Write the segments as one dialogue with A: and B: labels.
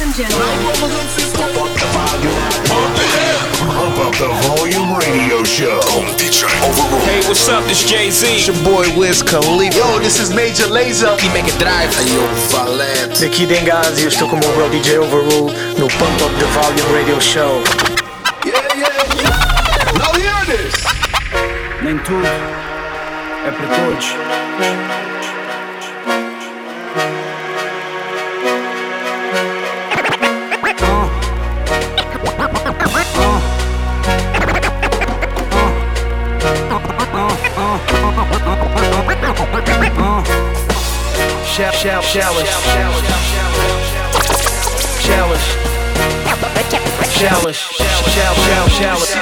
A: Ladies and gentlemen.
B: Pump up the volume radio show.
C: Hey, what's up? This Jay Z.
D: It's your boy Wiz Khalifa.
E: Yo, this is Major Lazer.
D: E Mega Drive.
B: Ayo, Valente.
F: Daqui Dengazi, eu estou com o meu bro DJ Overrule no Pump Up the Volume Radio Show.
E: Yeah, yeah, yeah. Now hear this.
G: Nem tudo é para todos. Showers. Showers. Shall, shall, showers.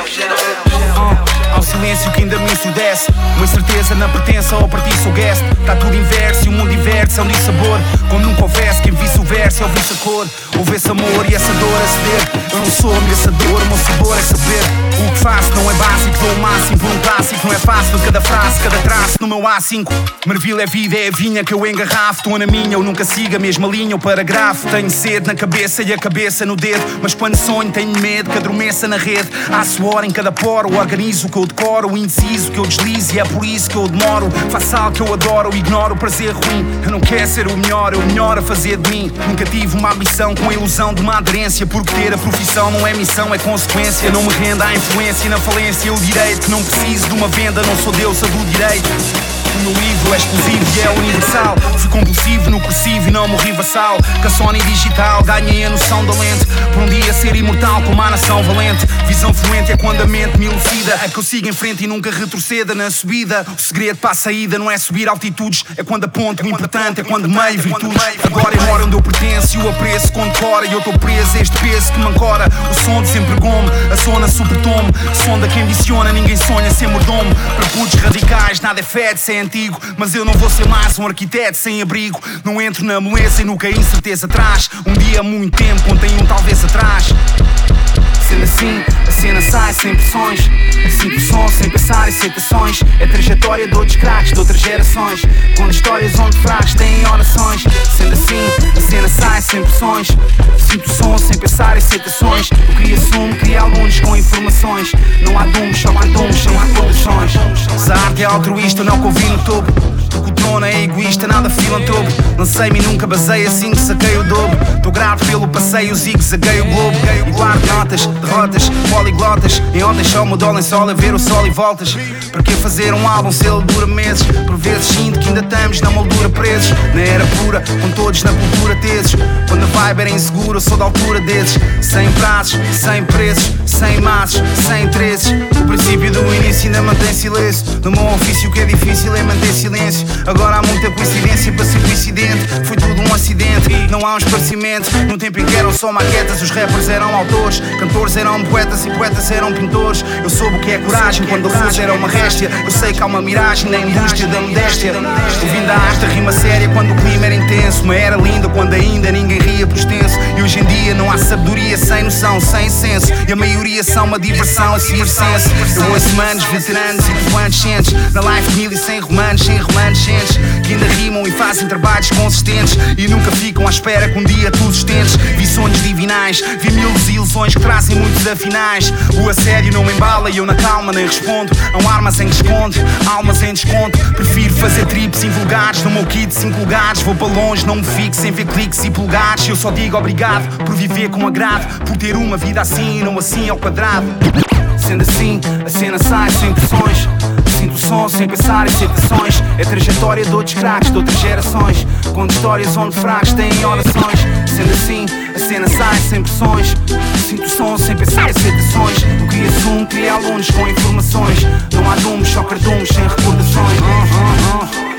G: Ao silêncio que ainda me ensurdece Uma incerteza na pertença ao pertence o guest Tá tudo inverso e o mundo inverte São de sabor Como nunca houvesse quem visse o verso e ouvisse a cor Houvesse amor e essa dor a ceder. Eu não sou ameaçador, o meu sabor é saber. O que faço não é básico, dou o máximo por um clássico. Não é fácil cada frase, cada traço no meu A5 Maravilha é vida, é a vinha que eu engarrafo. Estou na minha, eu nunca sigo a mesma linha. Ou paragrafo Tenho sede na cabeça e a cabeça no dedo. Mas quando sonho tenho medo que adormeça na rede. Há suor em cada poro, organizo o que eu decoro. O indeciso que eu deslizo e é por isso que eu demoro. Faço algo que eu adoro, ignoro o prazer ruim. Eu não quero ser o melhor, eu o melhor a fazer de mim. Nunca tive uma ambição com a ilusão de uma aderência Porque ter a profissão não é missão, é consequência. Não me renda à influência e na falência o direito não preciso de uma venda, não sou deusa do direito o meu livro é exclusivo e é universal. Fui compulsivo no cursivo e não morri vassal. Com a Sony digital ganhei a noção da lente. Por um dia ser imortal como a nação valente. Visão fluente é quando a mente me elucida. É que eu sigo em frente e nunca retroceda na subida. O segredo para a saída não é subir altitudes. É quando aponto. O importante é quando meio virtudes. Agora eu moro onde eu pertenço e o apreço condecora. E eu estou preso a este peso que me ancora. O som de sempre gome, a zona supertome. Sonda que ambiciona, ninguém sonha ser mordomo. Para putos radicais, nada é fé de ser antigo, mas eu não vou ser mais um arquiteto sem abrigo. Não entro na moleza e nunca a incerteza traz. Um dia, muito tempo, contém um talvez atrás. Sendo assim, a cena sai sem pressões. Sinto o som sem pensar em citações. É trajetória de outros craques de outras gerações. Com histórias onde fracos têm orações. Sendo assim, a cena sai sem pressões. Sinto o som sem pensar em citações. O que assumo, cria alunos com informações. Não há dumos, só há dumos, não há condições. Se a arte é altruísta, não convido no topo. Porque o é egoísta, nada filantropo. Lancei-me nunca basei assim que saquei o dobro. Tô grato pelo passeio, zigue-zaguei o globo. Guardo notas, derrotas, poliglotas. Em ondas só me dólar sol a ver o sol e voltas. Para que fazer um álbum se ele dura meses? Por vezes sinto que ainda estamos na moldura presos. Na era pura, com todos na cultura teses. Quando a vibe era insegura, sou da altura desses. Sem prazos, sem preços, sem maços, sem interesses. O princípio do início ainda mantém silêncio. No meu ofício o que é difícil é manter silêncio. Agora há muita coincidência para ser coincidente. Foi tudo um acidente, não há um esclarecimento. No tempo em que eram só maquetas, os rappers eram autores, cantores eram poetas e poetas eram pintores. Eu soube o que é coragem quando a luz era uma réstia. Eu sei que há uma miragem na indústria da modéstia. Ouvindo a asta rima séria quando o clima era intenso. Uma era linda quando ainda ninguém ria por extenso. E hoje em dia não há sabedoria sem noção, sem senso. E a maioria são uma diversão a circense. Eu ouço manos, veteranos e cientes. Na life mil e sem romanos, sem remanescentes. Que ainda rimam e fazem trabalhos consistentes. E nunca ficam à espera que um dia tu sustentes. Vi sonhos divinais, vi mil desilusões que trazem muitos afinais. O assédio não me embala e eu na calma nem respondo. Há armas em desconto, almas em desconto. Prefiro fazer trips invulgares no meu kit 5 lugares. Vou para longe, não me fico sem ver cliques e pulgares. Eu só digo obrigado por viver com agrado. Por ter uma vida assim e não assim ao quadrado. Sendo assim, a cena sai sem pressões. Sinto o som sem pensar em citações. É trajetória de outros craques de outras gerações. Com histórias onde fracos têm orações. Sendo assim, a cena sai sem pressões. Sinto o som sem pensar em citações. O que assumo, cria alunos com informações. Não há dumos, só cardumes sem recordações. Uh, uh, uh.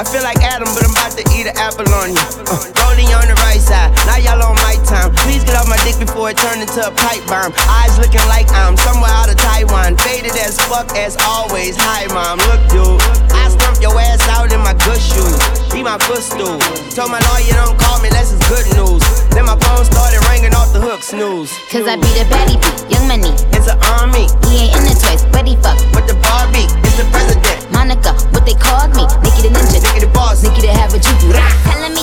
H: I feel like Adam, but I'm about to eat an apple on you. Uh, rolling on the right side, now y'all on my time. Please get off my dick before it turn into a pipe bomb. Eyes looking like I'm somewhere out of Taiwan. Faded as fuck as always. Hi, mom, look, dude. I stump your ass out in my good shoes. Be my footstool. Told my lawyer don't call me, that's his good news. Then my phone started ringing off the hook, snooze.
I: Cause I be the baddie beat, young money.
H: It's an army,
I: He ain't in the toys, but he fuck.
H: but the Barbie
I: they called me, Nikki the ninja.
H: Nigga the boss.
I: Nikki to have a juju. Tell him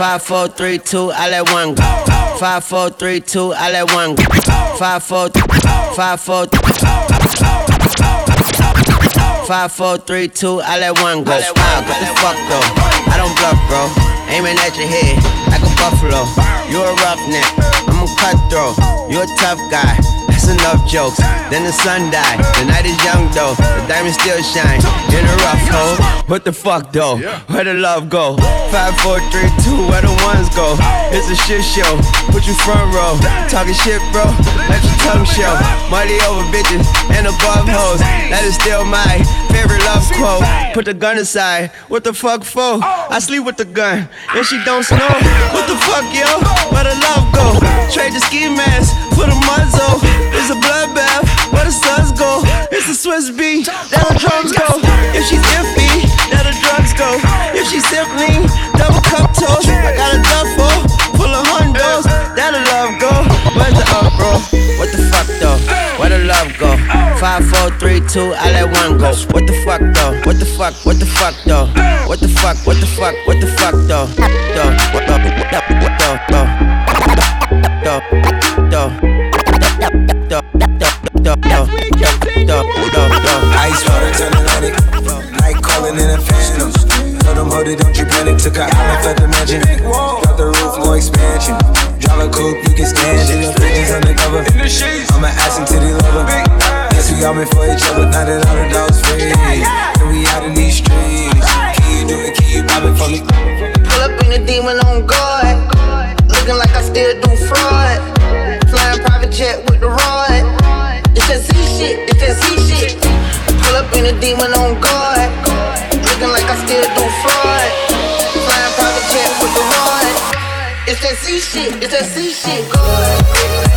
H: Five, four, three, two, I let one go. Five, four, three, two, I let one go. Five, four, five, four, five, four, three, two, I let one go. Ah, what the fuck though? I don't bluff, bro. Aiming at your head like a buffalo. You a roughneck, I'm a cutthroat. You a tough guy. That's enough jokes. Then the sun died. The night is young though. The diamond still shine. In a rough hole. What the fuck though? Where the love go? Five, four, three, two. Where the ones go? It's a shit show. Put you front row. Talking shit, bro. Let your tongue show. Money over bitches and above hoes. That is still my favorite love quote. Put the gun aside. What the fuck for? I sleep with the gun and she don't snow. What the fuck, yo? Where the love go? Trade the ski mask for the muzzle. It's a bloodbath. Where the suns go? It's a Swiss beat. There the drums go. If she's iffy, there the drugs go. If she's simply double cup toast, I got a duffel full of hundos. There the love go. Where's the up, bro? What the fuck though? Where the love go? Five, four, three, two, I let one go. What the fuck though? What the fuck? What the fuck though? What the fuck? What the fuck? What the fuck though? Though, what the what the what the though? Though, though, though, though, though, though, though.
J: Ice water turn Atlantic. Night calling in a phantom. Told them, hold it, don't you panic. Took a island, left the mansion. Got the roof, more expansion. Drive a coupe, you can stand it lover. I'm an ass and titty lover. Guess we all been for each other. Now that all the dogs free, and we out in these streets. Can you do it? Can you pop it for me?
K: Pull up in the demon on guard, looking like I still do fraud. Flying private jet with the rod. It's that Z shit. It's that Z shit. Pull up in the demon on guard, looking like I still do fraud. Flying private jet with the rod.
A: It's
E: that C shit,
A: it's
L: that C shit. Good.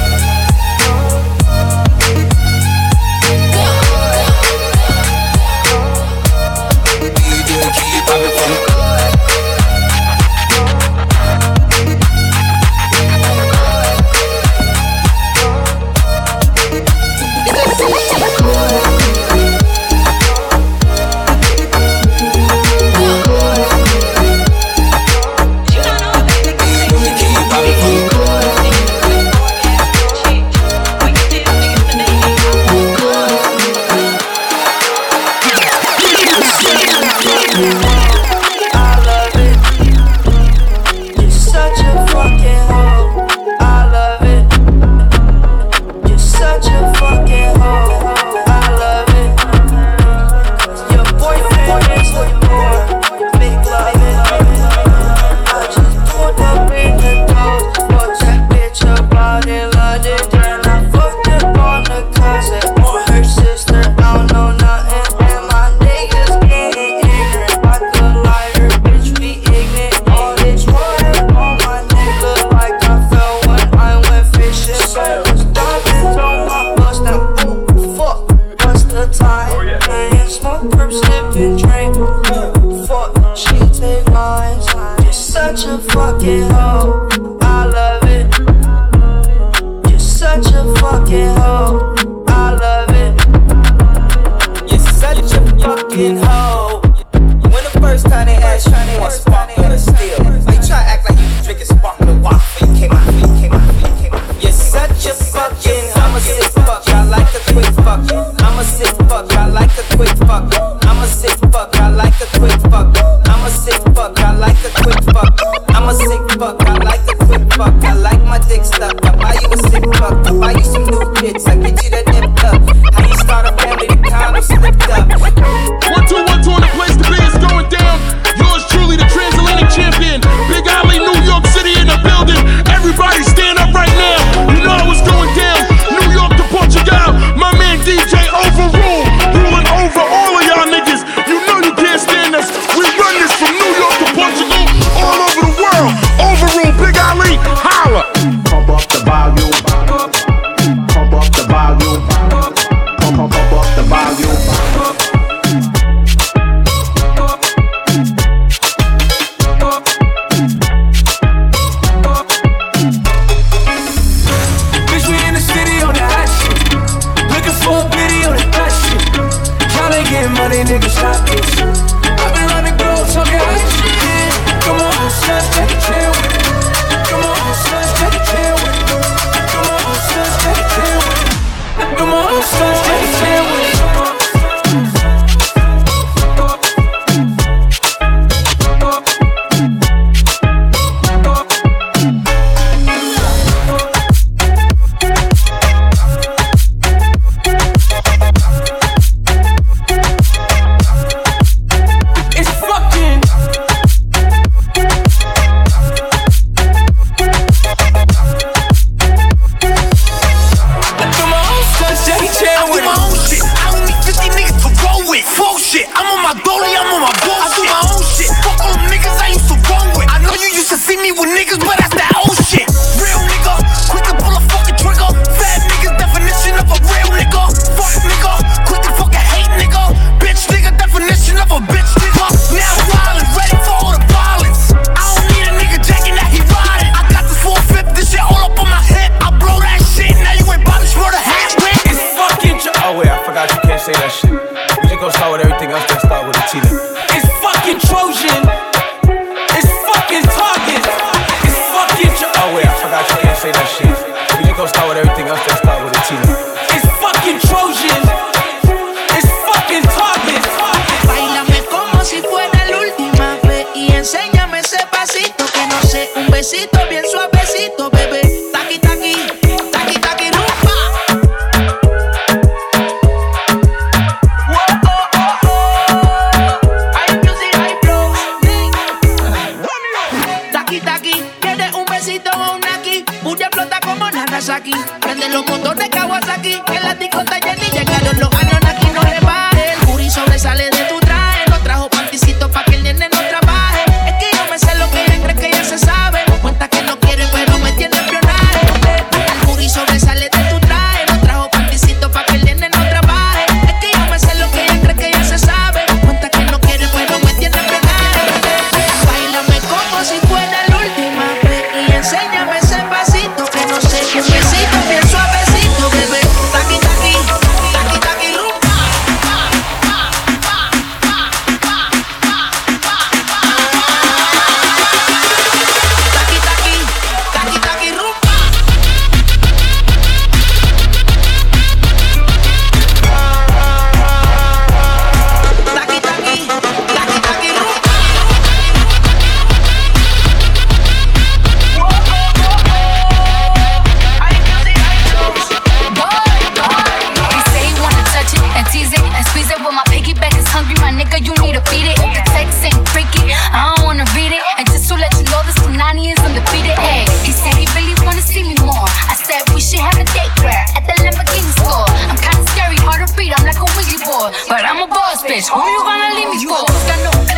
L: gonna
M: leave me you
N: for?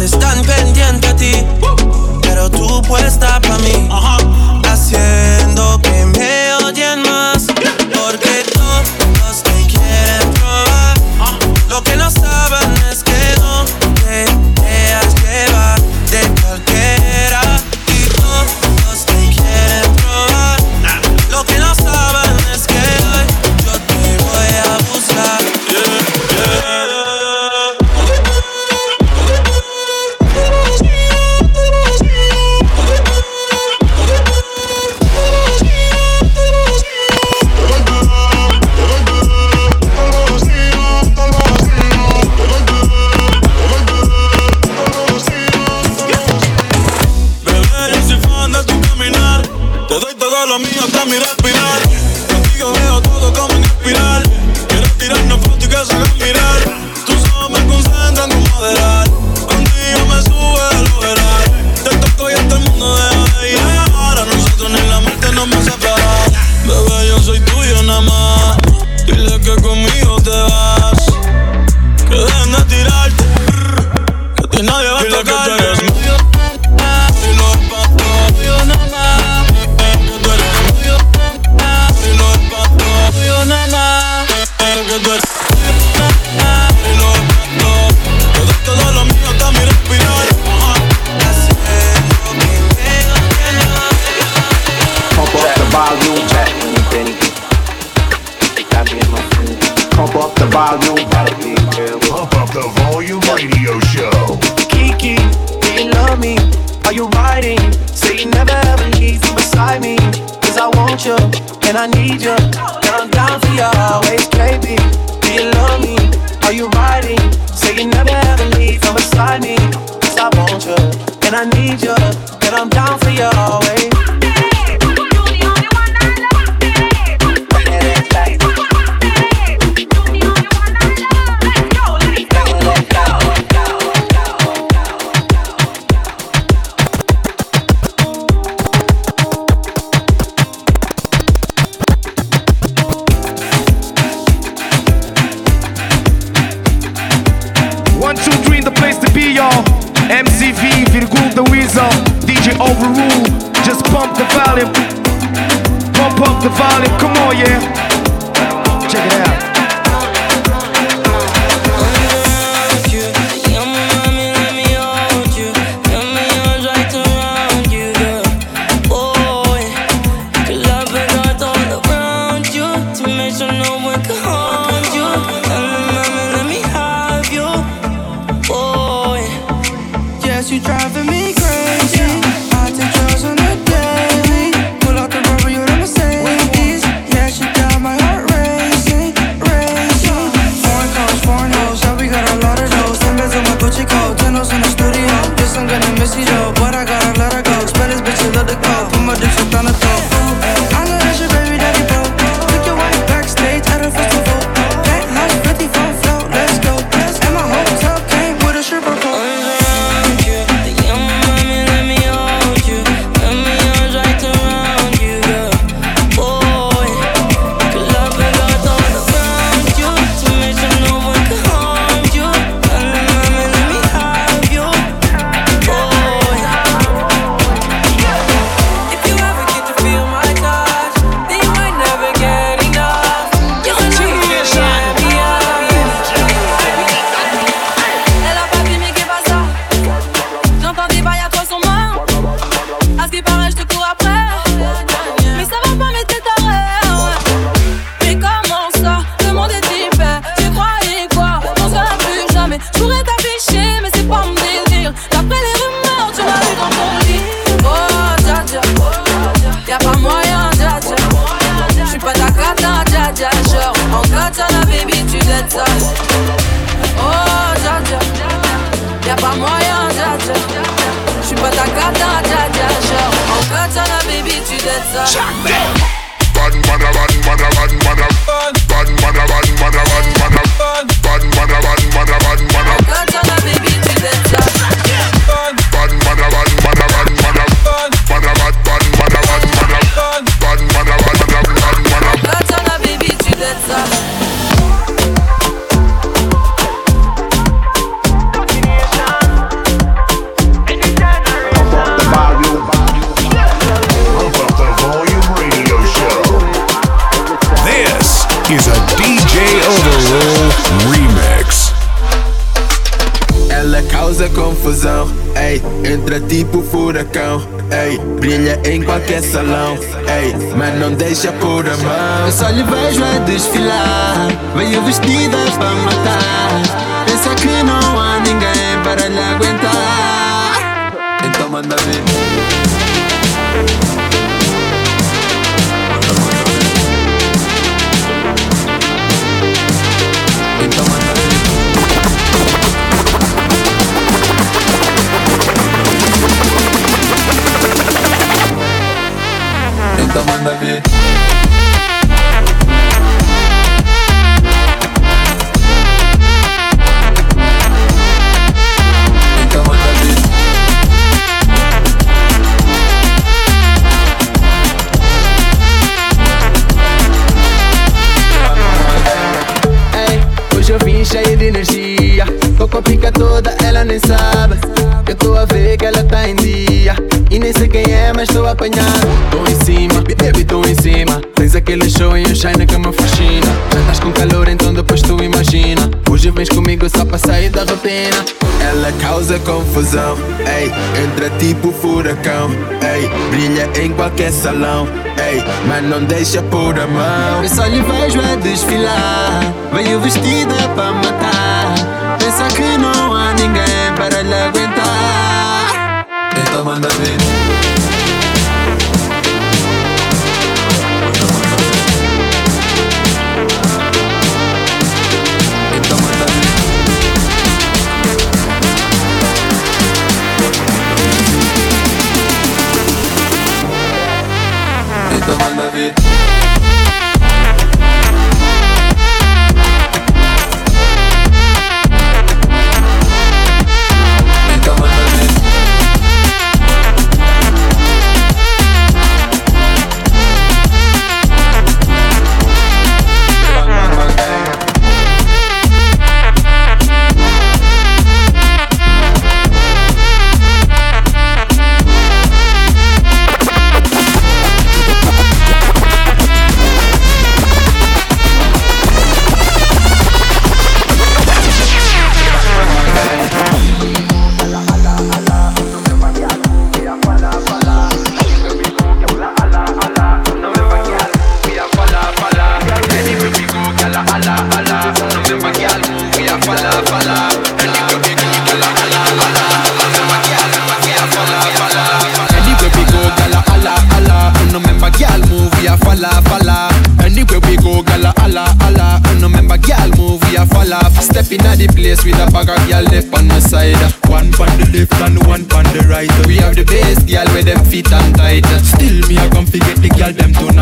N: están pendientes a ti, pero tú puedes puesta para mí.
O: party. Say you never ever leave from beside me. Cause I want you, and I need you, and I'm down for you always.
P: Come on, yeah.
Q: Estoura tipo furacão, ei Brilha em qualquer salão, ei Mas não deixa por a mão.
R: Eu só lhe vejo a desfilar Veio vestida pra matar. Pensa que não há ninguém para lhe aguentar.
Q: Então manda ver. там и навеки tipo furacão. Ei, brilha em qualquer salão. Ei, mas não deixa por a mão.
R: Eu só lhe vejo a desfilar. Veio vestida pra matar. Pensa que não há ninguém para lhe aguentar.
Q: Então manda
S: vir.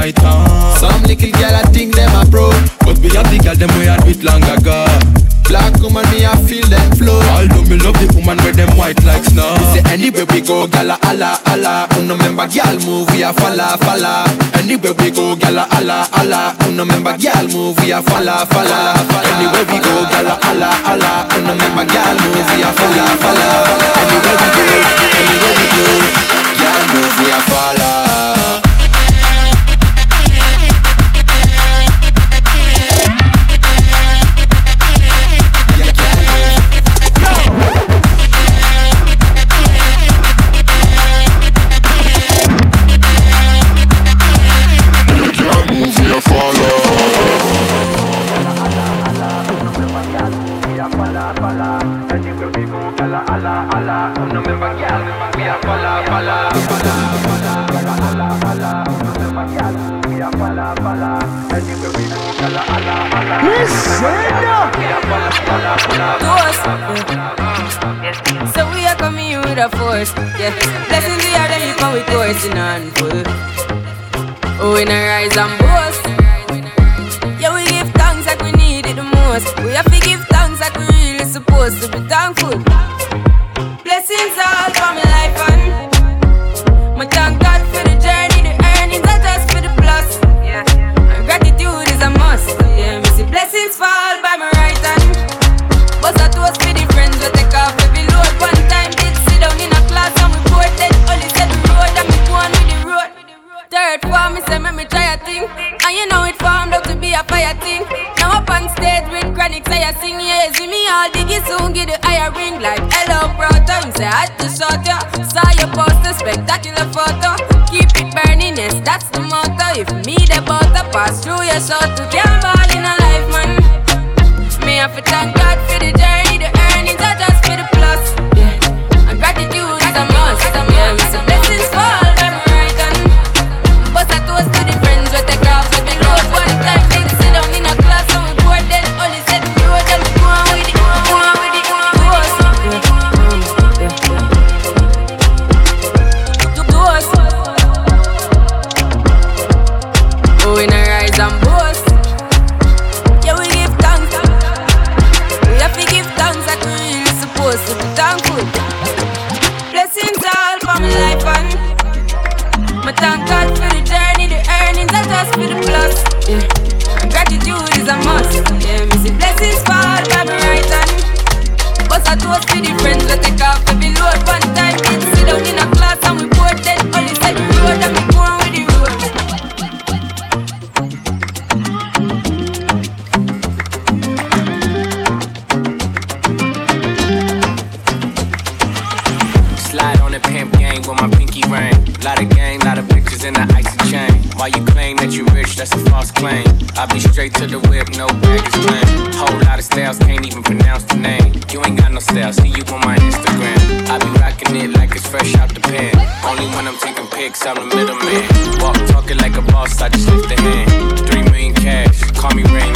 S: right now. Some little girl I think them a pro, but we have the girl them we had with long ago. Black woman, me I feel them flow. Although me love the woman with them white like snow. We Say anywhere we go, gala ala ala. Uno member girl move, we a falla falla. Anywhere we go, gala ala ala. Uno member girl move, we a falla falla. Anywhere we go, gala ala ala. Uno member girl move, we a falla falla. Anywhere we go, anywhere we go, girl move, we a falla.
L: fresh out the pen. Only when I'm taking pics, I'm the middleman. Walk talking like a boss, I just lift a hand. Three million cash, call me Rain